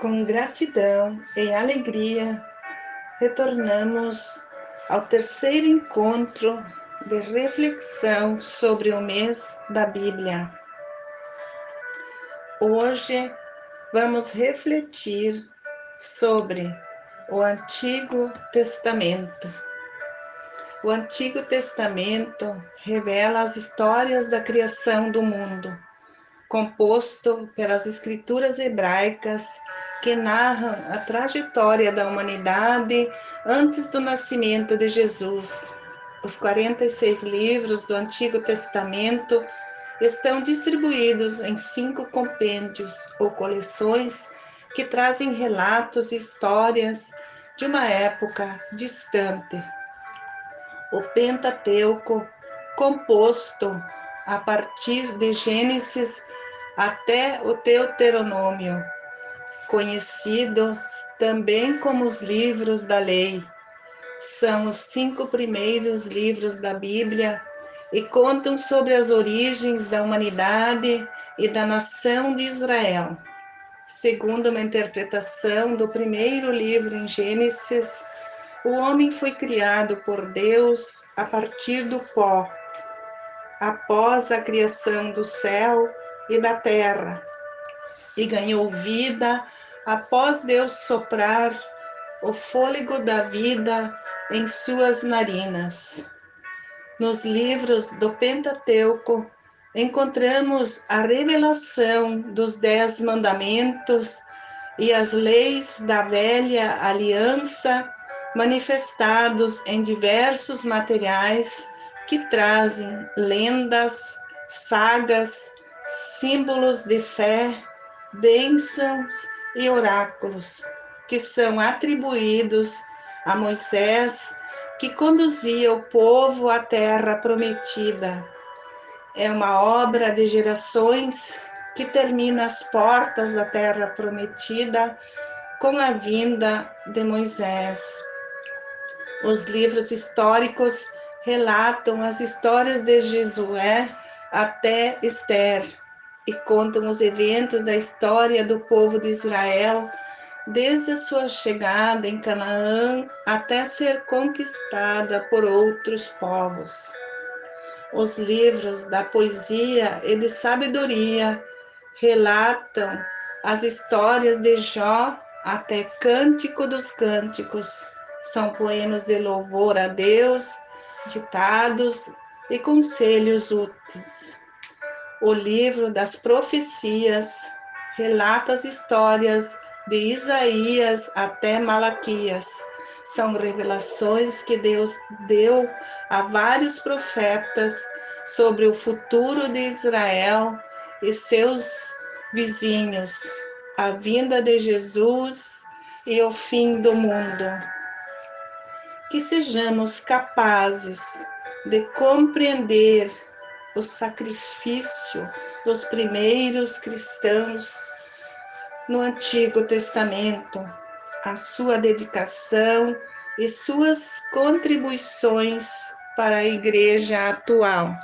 Com gratidão e alegria, retornamos ao terceiro encontro de reflexão sobre o mês da Bíblia. Hoje vamos refletir sobre o Antigo Testamento. O Antigo Testamento revela as histórias da criação do mundo, composto pelas escrituras hebraicas que narram a trajetória da humanidade antes do nascimento de Jesus. Os 46 livros do Antigo Testamento estão distribuídos em cinco compêndios ou coleções que trazem relatos e histórias de uma época distante. O Pentateuco, composto a partir de Gênesis até o Deuteronômio, conhecidos também como os livros da lei. São os cinco primeiros livros da Bíblia e contam sobre as origens da humanidade e da nação de Israel. Segundo uma interpretação do primeiro livro em Gênesis, o homem foi criado por Deus a partir do pó, após a criação do céu e da terra, e ganhou vida após Deus soprar o fôlego da vida em suas narinas. Nos livros do Pentateuco, encontramos a revelação dos Dez Mandamentos e as leis da velha aliança manifestados em diversos materiais que trazem lendas, sagas, símbolos de fé, bênçãos e oráculos que são atribuídos a Moisés, que conduzia o povo à terra prometida. É uma obra de gerações que termina às portas da terra prometida com a vinda de Moisés. Os livros históricos relatam as histórias de Josué até Esther e contam os eventos da história do povo de Israel, desde a sua chegada em Canaã até ser conquistada por outros povos. Os livros da poesia e de sabedoria relatam as histórias de Jó até Cântico dos Cânticos. São poemas de louvor a Deus, ditados e conselhos úteis. O livro das profecias relata as histórias de Isaías até Malaquias. São revelações que Deus deu a vários profetas sobre o futuro de Israel e seus vizinhos, a vinda de Jesus e o fim do mundo. Que sejamos capazes de compreender o sacrifício dos primeiros cristãos no Antigo Testamento, a sua dedicação e suas contribuições para a igreja atual.